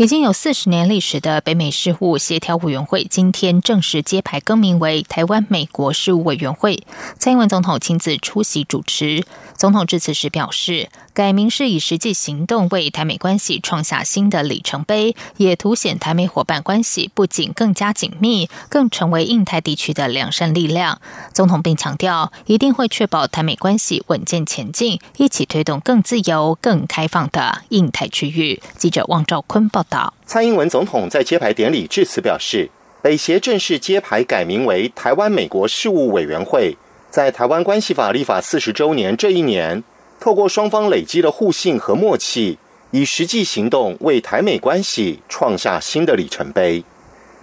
已经有四十年历史的北美事务协调委员会，今天正式揭牌更名为台湾美国事务委员会。蔡英文总统亲自出席主持。总统致辞时表示，改名是以实际行动为台美关系创下新的里程碑，也凸显台美伙伴关系不仅更加紧密，更成为印太地区的良善力量。总统并强调，一定会确保台美关系稳健前进，一起推动更自由、更开放的印太区域。记者汪兆坤报蔡英文总统在揭牌典礼致辞表示，北协正式揭牌改名为台湾美国事务委员会。在台湾关系法立法四十周年这一年，透过双方累积的互信和默契，以实际行动为台美关系创下新的里程碑。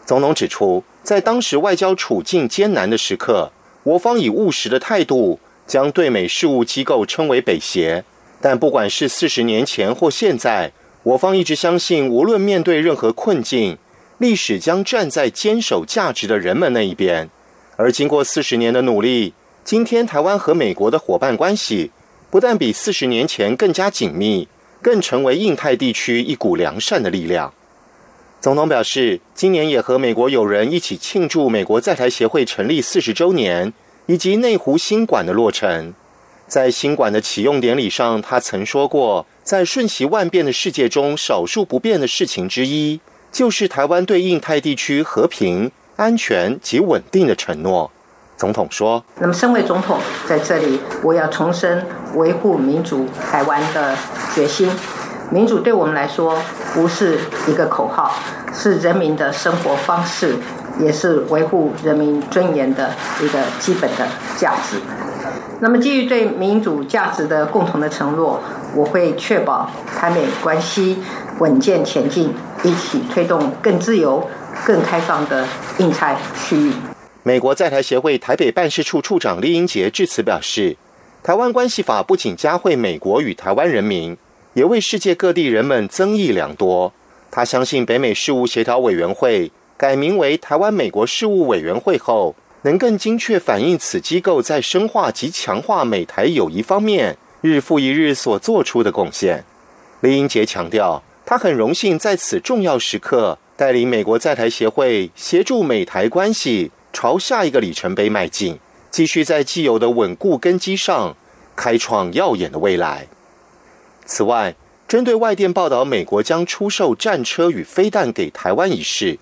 总统指出，在当时外交处境艰难的时刻，我方以务实的态度将对美事务机构称为北协。但不管是四十年前或现在，我方一直相信，无论面对任何困境，历史将站在坚守价值的人们那一边。而经过四十年的努力。今天，台湾和美国的伙伴关系不但比四十年前更加紧密，更成为印太地区一股良善的力量。总统表示，今年也和美国友人一起庆祝美国在台协会成立四十周年，以及内湖新馆的落成。在新馆的启用典礼上，他曾说过，在瞬息万变的世界中，少数不变的事情之一，就是台湾对印太地区和平、安全及稳定的承诺。总统说：“那么，身为总统，在这里，我要重申维护民主台湾的决心。民主对我们来说不是一个口号，是人民的生活方式，也是维护人民尊严的一个基本的价值。那么，基于对民主价值的共同的承诺，我会确保台美关系稳健前进，一起推动更自由、更开放的印太区域。”美国在台协会台北办事处处长李英杰致辞表示，台湾关系法不仅加惠美国与台湾人民，也为世界各地人们增益良多。他相信北美事务协调委员会改名为台湾美国事务委员会后，能更精确反映此机构在深化及强化美台友谊方面日复一日所做出的贡献。李英杰强调，他很荣幸在此重要时刻带领美国在台协会协助美台关系。朝下一个里程碑迈进，继续在既有的稳固根基上开创耀眼的未来。此外，针对外电报道美国将出售战车与飞弹给台湾一事，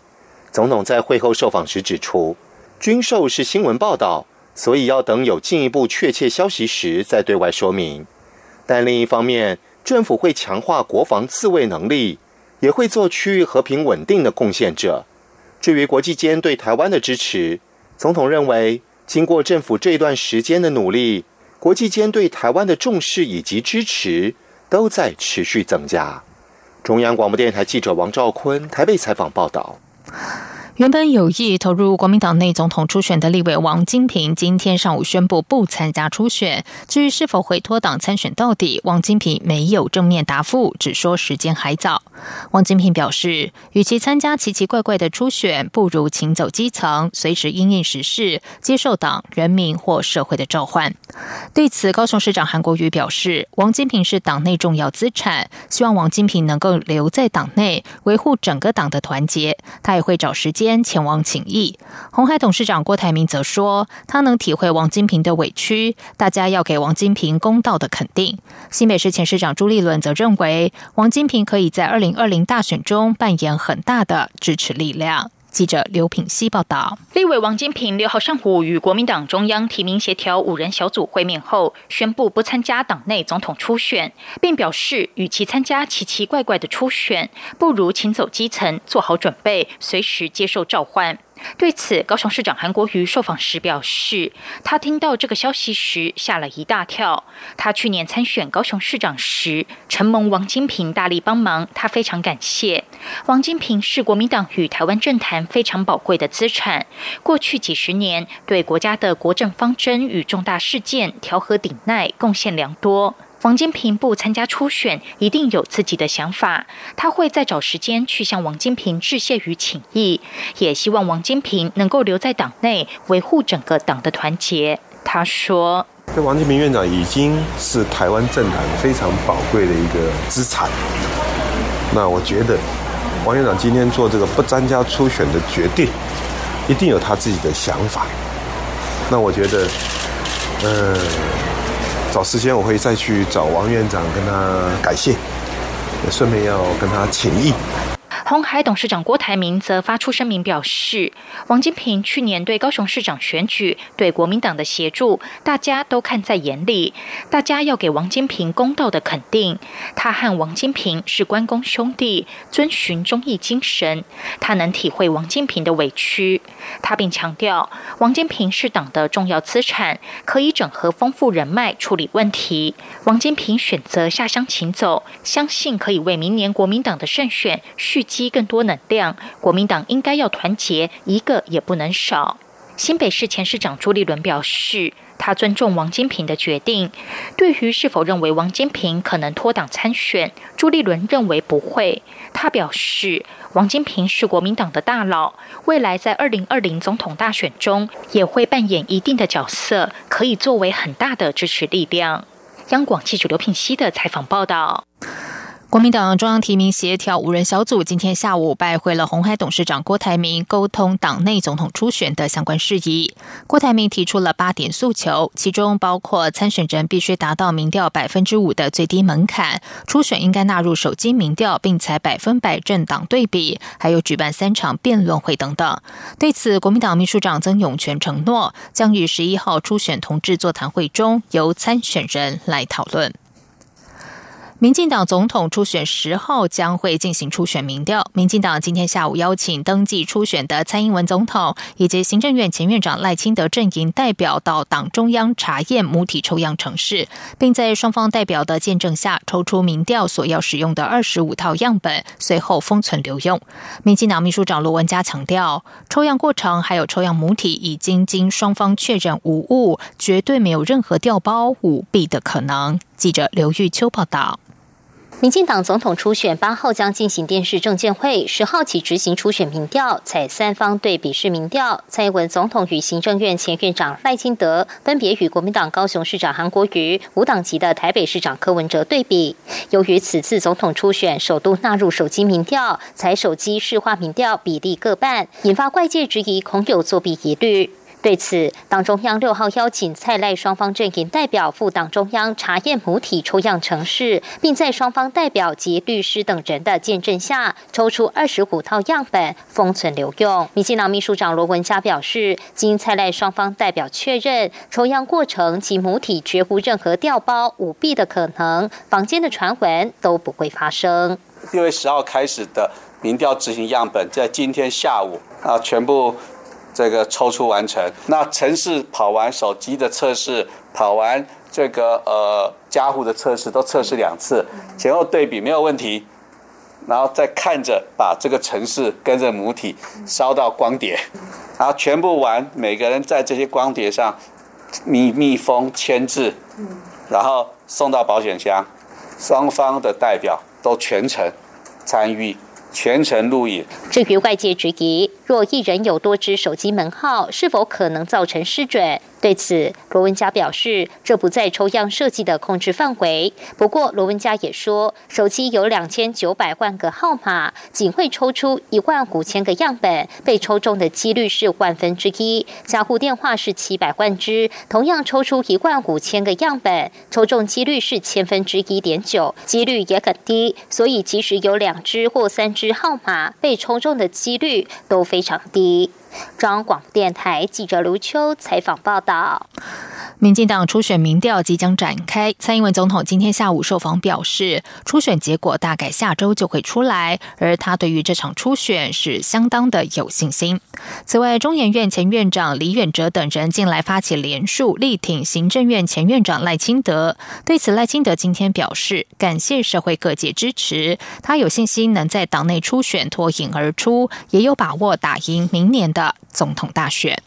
总统在会后受访时指出，军售是新闻报道，所以要等有进一步确切消息时再对外说明。但另一方面，政府会强化国防自卫能力，也会做区域和平稳定的贡献者。至于国际间对台湾的支持，总统认为，经过政府这段时间的努力，国际间对台湾的重视以及支持都在持续增加。中央广播电台记者王兆坤台北采访报道。原本有意投入国民党内总统初选的立委王金平，今天上午宣布不参加初选。至于是否会脱党参选到底，王金平没有正面答复，只说时间还早。王金平表示，与其参加奇奇怪怪的初选，不如请走基层，随时应应时事，接受党、人民或社会的召唤。对此，高雄市长韩国瑜表示，王金平是党内重要资产，希望王金平能够留在党内，维护整个党的团结。他也会找时间。前往请益。红海董事长郭台铭则说，他能体会王金平的委屈，大家要给王金平公道的肯定。新北市前市长朱立伦则认为，王金平可以在二零二零大选中扮演很大的支持力量。记者刘品希报道，立委王金平六号上午与国民党中央提名协调五人小组会面后，宣布不参加党内总统初选，并表示，与其参加奇奇怪怪的初选，不如请走基层，做好准备，随时接受召唤。对此，高雄市长韩国瑜受访时表示，他听到这个消息时吓了一大跳。他去年参选高雄市长时，承蒙王金平大力帮忙，他非常感谢。王金平是国民党与台湾政坛非常宝贵的资产，过去几十年对国家的国政方针与重大事件调和顶鼐贡献良多。王金平不参加初选，一定有自己的想法。他会再找时间去向王金平致谢与请意，也希望王金平能够留在党内，维护整个党的团结。他说：“这王金平院长已经是台湾政坛非常宝贵的一个资产。那我觉得，王院长今天做这个不参加初选的决定，一定有他自己的想法。那我觉得，嗯。”找时间我会再去找王院长跟他感谢，顺便要跟他请益。红海董事长郭台铭则发出声明表示，王金平去年对高雄市长选举对国民党的协助，大家都看在眼里，大家要给王金平公道的肯定。他和王金平是关公兄弟，遵循忠义精神，他能体会王金平的委屈。他并强调，王金平是党的重要资产，可以整合丰富人脉处理问题。王金平选择下乡请走，相信可以为明年国民党的胜选续。积更多能量，国民党应该要团结，一个也不能少。新北市前市长朱立伦表示，他尊重王金平的决定。对于是否认为王金平可能脱党参选，朱立伦认为不会。他表示，王金平是国民党的大佬，未来在二零二零总统大选中也会扮演一定的角色，可以作为很大的支持力量。央广记者刘品熙的采访报道。国民党中央提名协调五人小组今天下午拜会了红海董事长郭台铭，沟通党内总统初选的相关事宜。郭台铭提出了八点诉求，其中包括参选人必须达到民调百分之五的最低门槛，初选应该纳入手机民调，并采百分百政党对比，还有举办三场辩论会等等。对此，国民党秘书长曾永权承诺，将于十一号初选同志座谈会中，由参选人来讨论。民进党总统初选十号将会进行初选民调。民进党今天下午邀请登记初选的蔡英文总统以及行政院前院长赖清德阵营代表到党中央查验母体抽样程式，并在双方代表的见证下抽出民调所要使用的二十五套样本，随后封存留用。民进党秘书长罗文嘉强调，抽样过程还有抽样母体已经经双方确认无误，绝对没有任何调包舞弊的可能。记者刘玉秋报道。民进党总统初选八号将进行电视政见会，十号起执行初选民调，采三方对比式民调。蔡英文总统与行政院前院长赖清德分别与国民党高雄市长韩国瑜、无党籍的台北市长柯文哲对比。由于此次总统初选首度纳入手机民调，采手机市话民调比例各半，引发外界质疑恐有作弊疑虑。对此，党中央六号邀请蔡赖双方阵营代表赴党中央查验母体抽样程式，并在双方代表及律师等人的见证下，抽出二十五套样本封存留用。民进党秘书长罗文嘉表示，经蔡赖双方代表确认，抽样过程及母体绝无任何调包舞弊的可能，坊间的传闻都不会发生。六月十号开始的民调执行样本，在今天下午啊，全部。这个抽出完成，那城市跑完手机的测试，跑完这个呃家户的测试，都测试两次，前后对比没有问题，然后再看着把这个城市跟着母体烧到光碟，然后全部完，每个人在这些光碟上密密封签字，然后送到保险箱，双方的代表都全程参与。全程录影。至于外界质疑，若一人有多支手机门号，是否可能造成失准？对此，罗文佳表示，这不在抽样设计的控制范围。不过，罗文佳也说，手机有两千九百万个号码，仅会抽出一万五千个样本，被抽中的几率是万分之一。家户电话是七百万只，同样抽出一万五千个样本，抽中几率是千分之一点九，几率也很低。所以，即使有两只或三只号码被抽中的几率都非常低。中央广播电台记者卢秋采访报道。民进党初选民调即将展开，蔡英文总统今天下午受访表示，初选结果大概下周就会出来，而他对于这场初选是相当的有信心。此外，中研院前院长李远哲等人近来发起联署，力挺行政院前院长赖清德。对此，赖清德今天表示，感谢社会各界支持，他有信心能在党内初选脱颖而出，也有把握打赢明年的总统大选。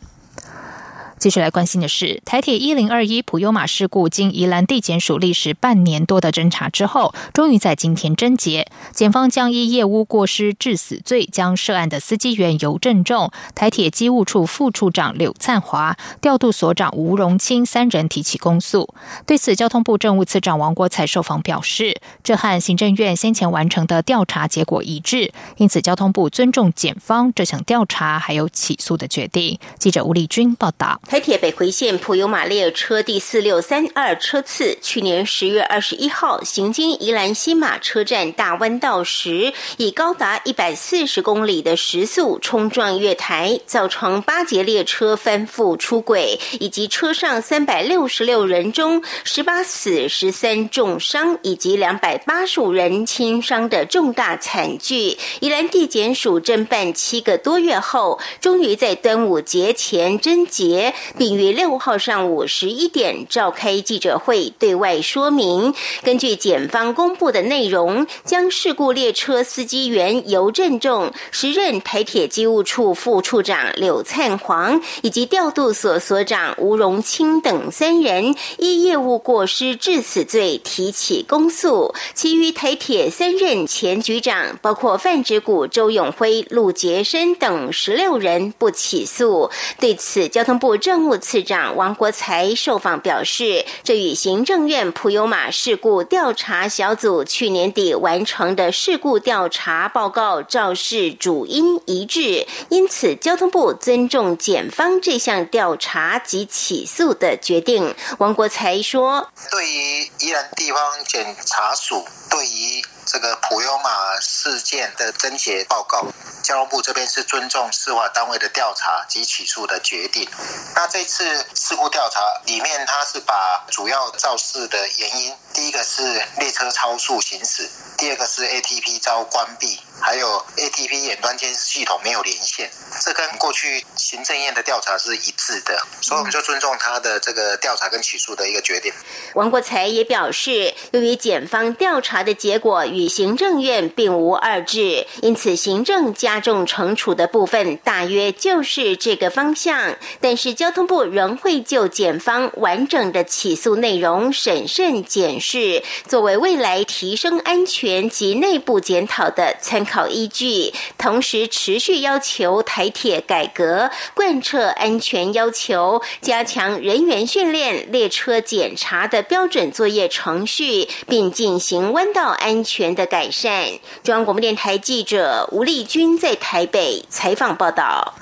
继续来关心的是，台铁一零二一普悠马事故，经宜兰地检署历时半年多的侦查之后，终于在今天侦结。检方将依业务过失致死罪，将涉案的司机员尤振仲、台铁机务处副处长柳灿华、调度所长吴荣清三人提起公诉。对此，交通部政务次长王国才受访表示，这和行政院先前完成的调查结果一致，因此交通部尊重检方这项调查还有起诉的决定。记者吴立军报道。台铁北回线普悠马列车第四六三二车次，去年十月二十一号行经宜兰新马车站大弯道时，以高达一百四十公里的时速冲撞月台，造成八节列车翻覆出轨，以及车上三百六十六人中十八死十三重伤，以及两百八十五人轻伤的重大惨剧。宜兰地检署侦办七个多月后，终于在端午节前侦结。并于六号上午十一点召开记者会，对外说明。根据检方公布的内容，将事故列车司机员尤振仲、时任台铁机务处副处长柳灿煌以及调度所所长吴荣清等三人，依业务过失致死罪提起公诉。其余台铁三任前局长，包括范植谷、周永辉、陆杰生等十六人不起诉。对此，交通部。政务次长王国才受访表示，这与行政院普悠马事故调查小组去年底完成的事故调查报告肇事主因一致，因此交通部尊重检方这项调查及起诉的决定。王国才说：“对于宜兰地方检察署，对于。”这个普悠马事件的侦结报告，交通部这边是尊重司法单位的调查及起诉的决定。那这次事故调查里面，它是把主要肇事的原因，第一个是列车超速行驶，第二个是 ATP 遭关闭。还有 ATP 远端监视系统没有连线，这跟过去行政院的调查是一致的，所以我们就尊重他的这个调查跟起诉的一个决定。王国才也表示，由于检方调查的结果与与行政院并无二致，因此行政加重惩处的部分大约就是这个方向。但是交通部仍会就检方完整的起诉内容审慎检视，作为未来提升安全及内部检讨的参。考依据，同时持续要求台铁改革，贯彻安全要求，加强人员训练、列车检查的标准作业程序，并进行弯道安全的改善。中央广播电台记者吴丽君在台北采访报道。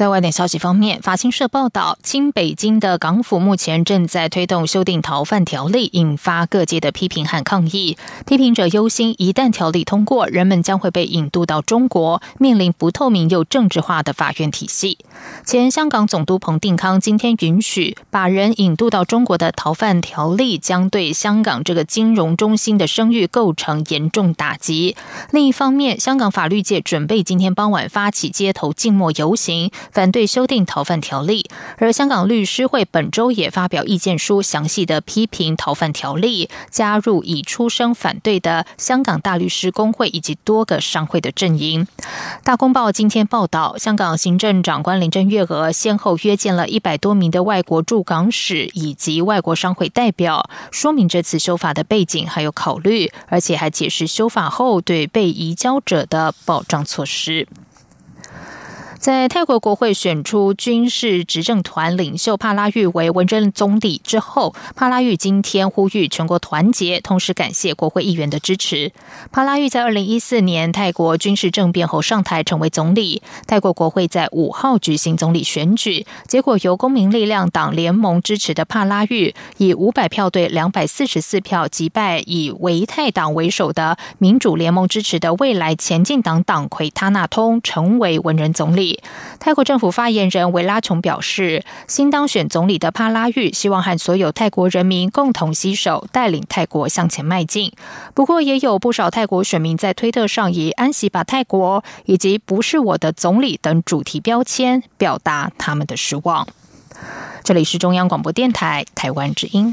在外电消息方面，法新社报道，清北京的港府目前正在推动修订逃犯条例，引发各界的批评和抗议。批评者忧心，一旦条例通过，人们将会被引渡到中国，面临不透明又政治化的法院体系。前香港总督彭定康今天允许把人引渡到中国的逃犯条例，将对香港这个金融中心的声誉构成严重打击。另一方面，香港法律界准备今天傍晚发起街头静默游行。反对修订逃犯条例，而香港律师会本周也发表意见书，详细的批评逃犯条例，加入已出声反对的香港大律师工会以及多个商会的阵营。大公报今天报道，香港行政长官林郑月娥先后约见了一百多名的外国驻港使以及外国商会代表，说明这次修法的背景还有考虑，而且还解释修法后对被移交者的保障措施。在泰国国会选出军事执政团领袖帕拉育为文政总理之后，帕拉育今天呼吁全国团结，同时感谢国会议员的支持。帕拉育在二零一四年泰国军事政变后上台成为总理，泰国国会在五号举行总理选举，结果由公民力量党联盟支持的帕拉育以五百票对两百四十四票击败以维泰党为首的民主联盟支持的未来前进党党魁他纳通，成为文人总理。泰国政府发言人维拉琼表示，新当选总理的帕拉育希望和所有泰国人民共同携手，带领泰国向前迈进。不过，也有不少泰国选民在推特上以“安息吧泰国”以及“不是我的总理”等主题标签，表达他们的失望。这里是中央广播电台台湾之音。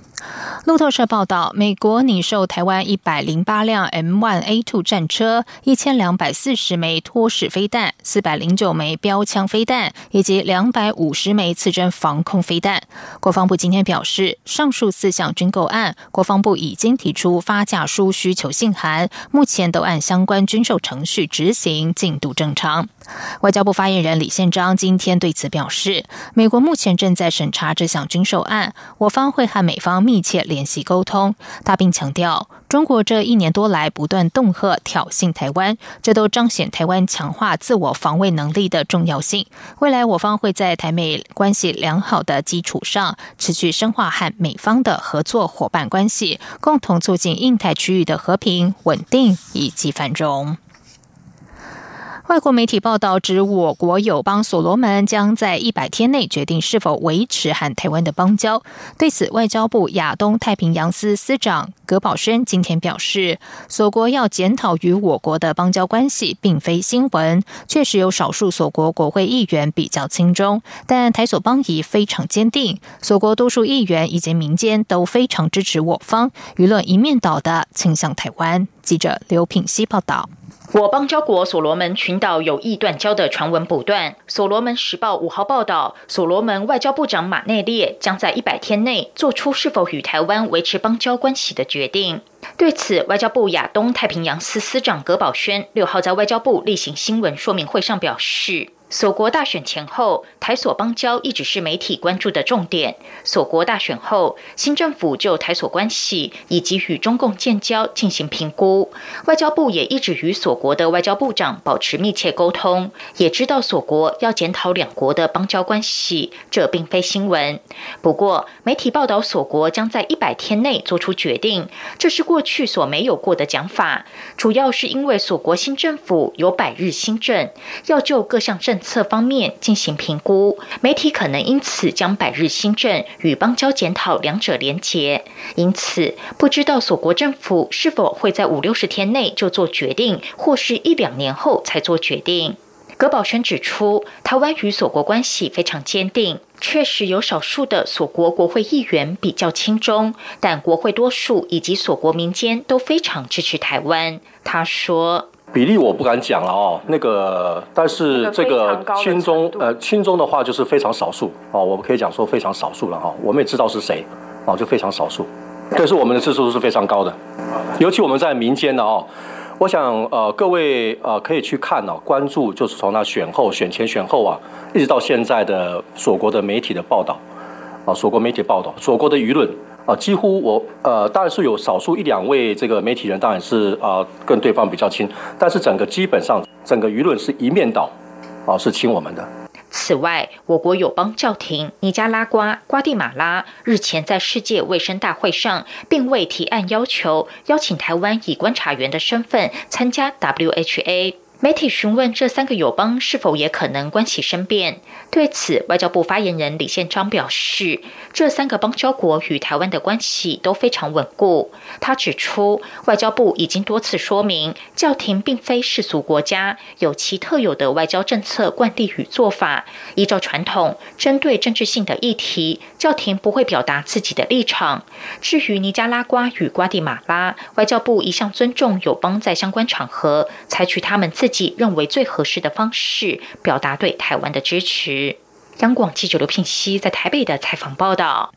路透社报道，美国拟售台湾一百零八辆 M1A2 战车、一千两百四十枚托式飞弹、四百零九枚标枪飞弹以及两百五十枚刺针防空飞弹。国防部今天表示，上述四项军购案，国防部已经提出发价书需求信函，目前都按相关军售程序执行，进度正常。外交部发言人李宪章今天对此表示，美国目前正在审查这项军售案，我方会和美方密切联系沟通。他并强调，中国这一年多来不断恫吓挑衅台湾，这都彰显台湾强化自我防卫能力的重要性。未来我方会在台美关系良好的基础上，持续深化和美方的合作伙伴关系，共同促进印太区域的和平稳定以及繁荣。外国媒体报道指，我国友邦所罗门将在一百天内决定是否维持和台湾的邦交。对此，外交部亚东太平洋司司长葛宝轩今天表示，所国要检讨与我国的邦交关系，并非新闻。确实有少数所国国会议员比较轻中，但台所邦谊非常坚定。所国多数议员以及民间都非常支持我方，舆论一面倒的倾向台湾。记者刘品希报道。我邦交国所罗门群岛有意断交的传闻不断。所罗门时报五号报道，所罗门外交部长马内列将在一百天内做出是否与台湾维持邦交关系的决定。对此，外交部亚东太平洋司司长葛宝轩六号在外交部例行新闻说明会上表示。锁国大选前后，台所邦交一直是媒体关注的重点。锁国大选后，新政府就台所关系以及与中共建交进行评估。外交部也一直与锁国的外交部长保持密切沟通，也知道锁国要检讨两国的邦交关系，这并非新闻。不过，媒体报道锁国将在一百天内做出决定，这是过去所没有过的讲法。主要是因为锁国新政府有百日新政，要就各项政策方面进行评估，媒体可能因此将百日新政与邦交检讨两者连结，因此不知道所国政府是否会在五六十天内就做决定，或是一两年后才做决定。葛宝轩指出，台湾与所国关系非常坚定，确实有少数的所国国会议员比较轻中，但国会多数以及所国民间都非常支持台湾。他说。比例我不敢讲了哦，那个，但是这个亲中呃亲中的话就是非常少数哦，我们可以讲说非常少数了哈，我们也知道是谁哦，就非常少数，但是我们的次数是非常高的，尤其我们在民间的哦，我想呃各位呃可以去看哦，关注就是从那选后选前选后啊，一直到现在的所国的媒体的报道啊，所国媒体报道，所国的舆论。啊，几乎我呃，当然是有少数一两位这个媒体人，当然是啊，跟对方比较亲，但是整个基本上整个舆论是一面倒，啊，是亲我们的。此外，我国友邦教廷尼加拉瓜、瓜地马拉日前在世界卫生大会上，并未提案要求邀请台湾以观察员的身份参加 WHA。媒体询问这三个友邦是否也可能关起生变，对此，外交部发言人李宪章表示，这三个邦交国与台湾的关系都非常稳固。他指出，外交部已经多次说明，教廷并非世俗国家，有其特有的外交政策惯例与做法。依照传统，针对政治性的议题，教廷不会表达自己的立场。至于尼加拉瓜与瓜地马拉，外交部一向尊重友邦在相关场合采取他们自。己认为最合适的方式，表达对台湾的支持。央广记者刘聘熙在台北的采访报道。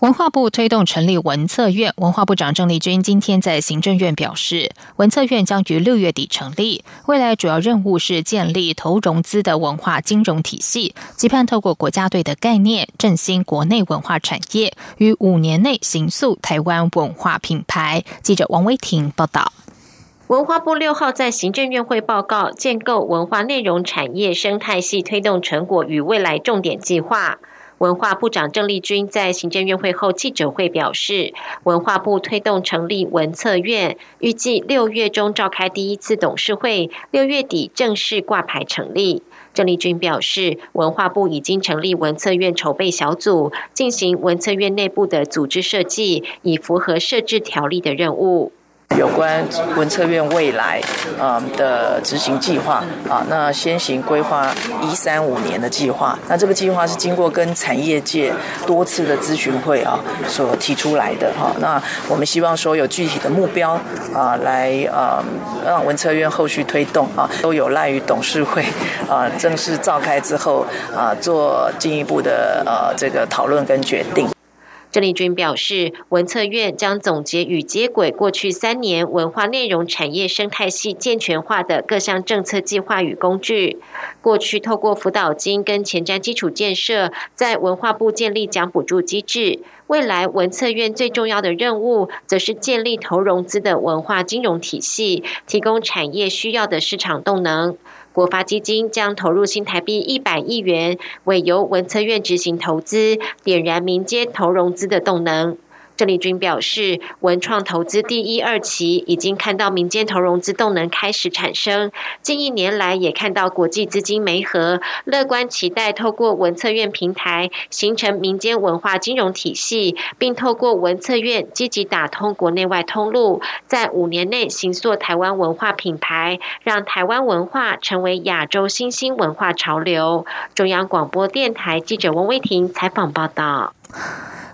文化部推动成立文策院，文化部长郑丽君今天在行政院表示，文策院将于六月底成立，未来主要任务是建立投融资的文化金融体系，期盼透过国家队的概念振兴国内文化产业，于五年内形塑台湾文化品牌。记者王威婷报道。文化部六号在行政院会报告建构文化内容产业生态系推动成果与未来重点计划。文化部长郑丽君在行政院会后记者会表示，文化部推动成立文策院，预计六月中召开第一次董事会，六月底正式挂牌成立。郑丽君表示，文化部已经成立文策院筹备小组，进行文策院内部的组织设计，以符合设置条例的任务。有关文策院未来啊的执行计划啊，那先行规划一三五年的计划。那这个计划是经过跟产业界多次的咨询会啊所提出来的哈。那我们希望说有具体的目标啊，来啊让文策院后续推动啊，都有赖于董事会啊正式召开之后啊做进一步的呃这个讨论跟决定。郑丽君表示，文策院将总结与接轨过去三年文化内容产业生态系健全化的各项政策计划与工具。过去透过辅导金跟前瞻基础建设，在文化部建立奖补助机制。未来文策院最重要的任务，则是建立投融资的文化金融体系，提供产业需要的市场动能。国发基金将投入新台币一百亿元，为由文策院执行投资，点燃民间投融资的动能。郑丽君表示，文创投资第一二期已经看到民间投融资动能开始产生，近一年来也看到国际资金媒合，乐观期待透过文策院平台形成民间文化金融体系，并透过文策院积极打通国内外通路，在五年内形塑台湾文化品牌，让台湾文化成为亚洲新兴文化潮流。中央广播电台记者王威婷采访报道。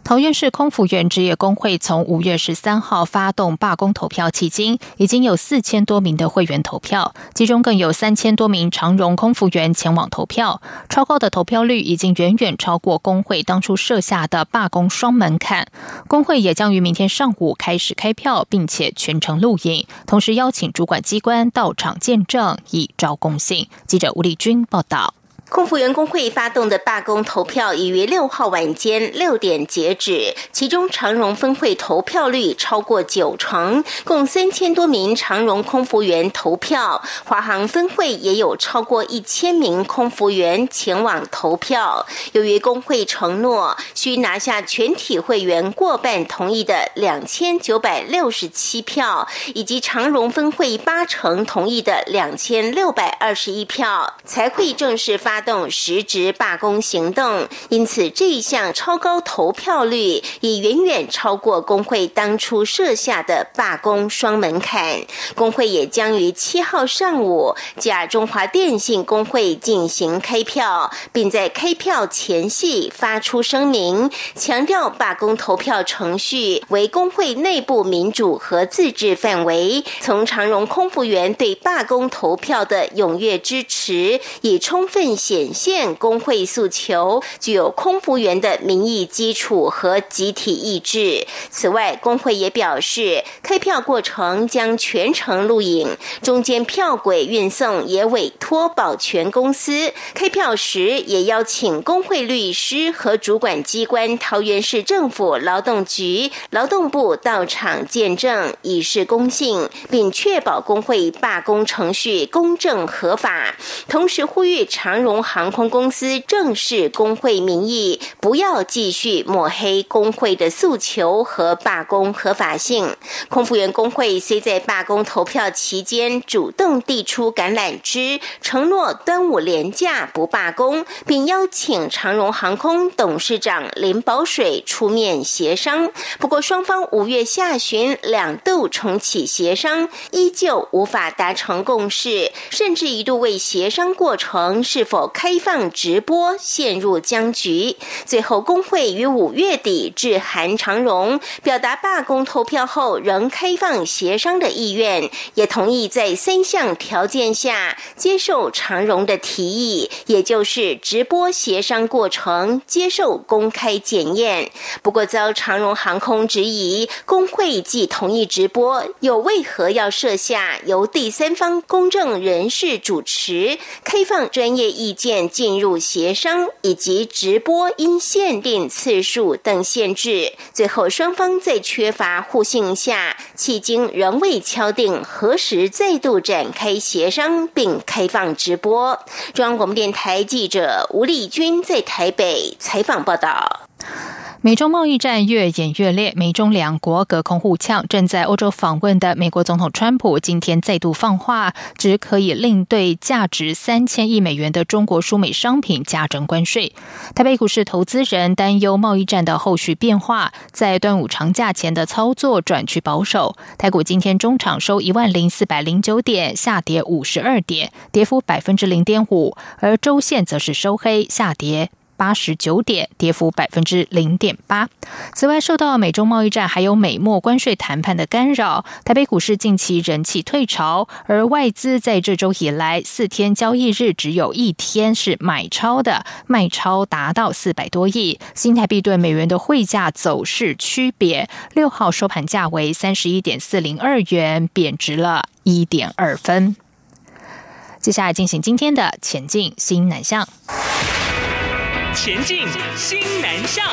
桃园市空服员职业工会从五月十三号发动罢工投票，迄今已经有四千多名的会员投票，其中更有三千多名长荣空服员前往投票。超高的投票率已经远远超过工会当初设下的罢工双门槛。工会也将于明天上午开始开票，并且全程录影，同时邀请主管机关到场见证，以招公信。记者吴丽君报道。空服员工会发动的罢工投票已于六号晚间六点截止，其中长荣分会投票率超过九成，共三千多名长荣空服员投票；华航分会也有超过一千名空服员前往投票。由于工会承诺需拿下全体会员过半同意的两千九百六十七票，以及长荣分会八成同意的两千六百二十一票，才会正式发。动实质罢工行动，因此这一项超高投票率已远远超过工会当初设下的罢工双门槛。工会也将于七号上午假中华电信工会进行开票，并在开票前夕发出声明，强调罢工投票程序为工会内部民主和自治范围。从长荣空服员对罢工投票的踊跃支持，已充分显。显现工会诉求具有空服员的民意基础和集体意志。此外，工会也表示，开票过程将全程录影，中间票轨运送也委托保全公司。开票时也邀请工会律师和主管机关桃园市政府劳动局、劳动部到场见证，以示公信，并确保工会罢工程序公正合法。同时呼吁长荣。航空公司正视工会名义，不要继续抹黑工会的诉求和罢工合法性。空服员工会虽在罢工投票期间主动递出橄榄枝，承诺端午连假不罢工，并邀请长荣航空董事长林宝水出面协商。不过，双方五月下旬两度重启协商，依旧无法达成共识，甚至一度为协商过程是否。开放直播陷入僵局。最后，工会于五月底致函长荣，表达罢工投票后仍开放协商的意愿，也同意在三项条件下接受长荣的提议，也就是直播协商过程接受公开检验。不过遭长荣航空质疑，工会既同意直播，又为何要设下由第三方公证人士主持、开放专业意见进入协商，以及直播因限定次数等限制？最后双方在缺乏互信下，迄今仍未敲定何时再度展开协商并开放直播。中央广播电台记者吴丽君在台北采访报道。美中贸易战越演越烈，美中两国隔空互呛。正在欧洲访问的美国总统川普今天再度放话，只可以另对价值三千亿美元的中国输美商品加征关税。台北股市投资人担忧贸易战的后续变化，在端午长假前的操作转趋保守。台股今天中场收一万零四百零九点，下跌五十二点，跌幅百分之零点五，而周线则是收黑，下跌。八十九点，跌幅百分之零点八。此外，受到美中贸易战还有美墨关税谈判的干扰，台北股市近期人气退潮，而外资在这周以来四天交易日只有一天是买超的，卖超达到四百多亿。新台币对美元的汇价走势区别，六号收盘价为三十一点四零二元，贬值了一点二分。接下来进行今天的前进新南向。前进，新南向。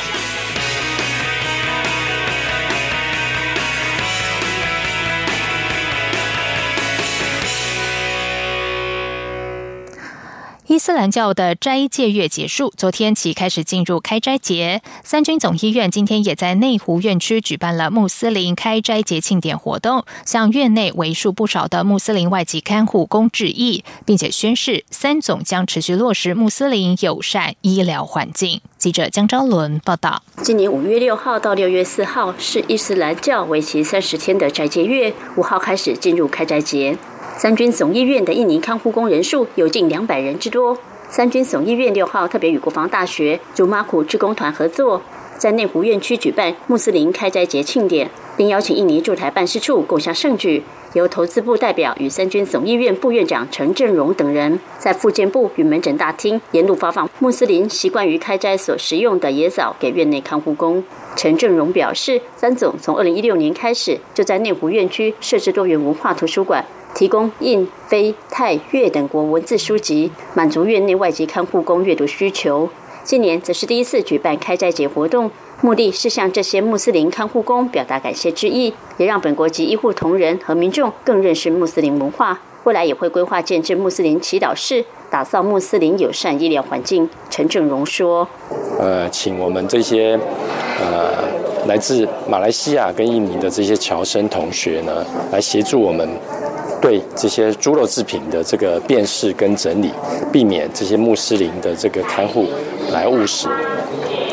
伊斯兰教的斋戒月结束，昨天起开始进入开斋节。三军总医院今天也在内湖院区举办了穆斯林开斋节庆典活动，向院内为数不少的穆斯林外籍看护工致意，并且宣誓三总将持续落实穆斯林友善医疗环境。记者江昭伦报道：今年五月六号到六月四号是伊斯兰教为期三十天的斋戒月，五号开始进入开斋节。三军总医院的印尼看护工人数有近两百人之多。三军总医院六号特别与国防大学竹马库志工团合作，在内湖院区举办穆斯林开斋节庆典，并邀请印尼驻台办事处共襄盛举。由投资部代表与三军总医院副院长陈振荣等人，在复健部与门诊大厅沿路发放穆斯林习惯于开斋所食用的野枣给院内看护工。陈振荣表示，三总从二零一六年开始就在内湖院区设置多元文化图书馆。提供印、非、泰、越等国文字书籍，满足院内外籍看护工阅读需求。今年则是第一次举办开斋节活动，目的是向这些穆斯林看护工表达感谢之意，也让本国籍医护同仁和民众更认识穆斯林文化。未来也会规划建制穆斯林祈祷室，打造穆斯林友善医疗环境。陈正荣说：“呃，请我们这些呃来自马来西亚跟印尼的这些侨生同学呢，来协助我们。”对这些猪肉制品的这个辨识跟整理，避免这些穆斯林的这个看护来误食。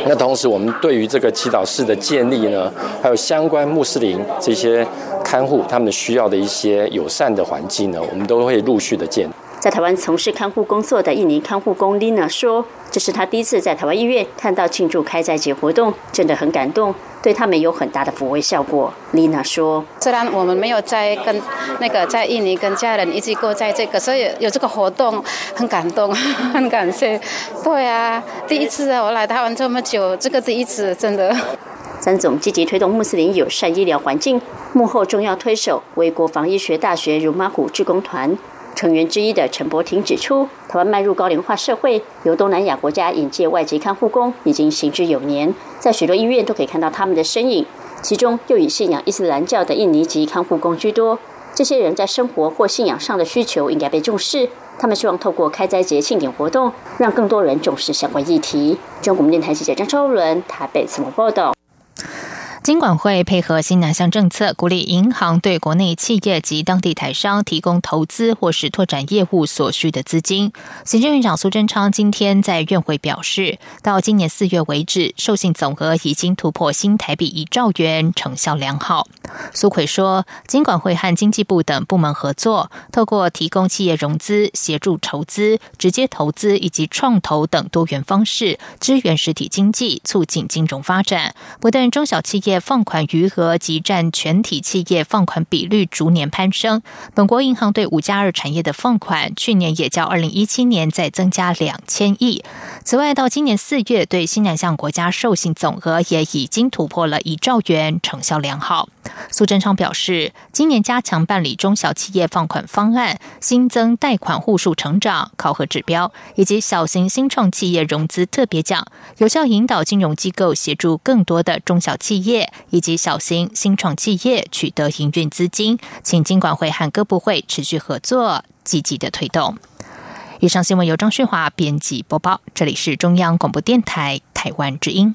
那同时，我们对于这个祈祷室的建立呢，还有相关穆斯林这些看护他们需要的一些友善的环境呢，我们都会陆续的建。在台湾从事看护工作的印尼看护工 Lina 说：“这是他第一次在台湾医院看到庆祝开斋节活动，真的很感动。”对他们有很大的抚慰效果。Lina 说：“虽然我们没有在跟那个在印尼跟家人一起过在这个，所以有这个活动，很感动，很感谢。对啊，第一次啊，我来台湾这么久，这个第一次真的。”詹总积极推动穆斯林友善医疗环境，幕后重要推手为国防医学大学如马虎志工团。成员之一的陈伯廷指出，台湾迈入高龄化社会，由东南亚国家引介外籍看护工已经行之有年，在许多医院都可以看到他们的身影。其中又以信仰伊斯兰教的印尼籍看护工居多。这些人在生活或信仰上的需求应该被重视。他们希望透过开斋节庆典活动，让更多人重视相关议题。中国电台记者张超伦台北采访报道。金管会配合新南向政策，鼓励银行对国内企业及当地台商提供投资或是拓展业务所需的资金。行政院长苏贞昌今天在院会表示，到今年四月为止，授信总额已经突破新台币一兆元，成效良好。苏奎说，金管会和经济部等部门合作，透过提供企业融资、协助筹资、直接投资以及创投等多元方式，支援实体经济，促进金融发展。不但中小企业放款余额及占全体企业放款比率逐年攀升，本国银行对五加二产业的放款，去年也较二零一七年再增加两千亿。此外，到今年四月，对新南向国家授信总额也已经突破了一兆元，成效良好。苏贞昌表示，今年加强办理中小企业放款方案，新增贷款户数成长考核指标，以及小型新创企业融资特别奖，有效引导金融机构协助更多的中小企业以及小型新创企业取得营运资金，请金管会和各部会持续合作，积极的推动。以上新闻由张旭华编辑播报，这里是中央广播电台台湾之音。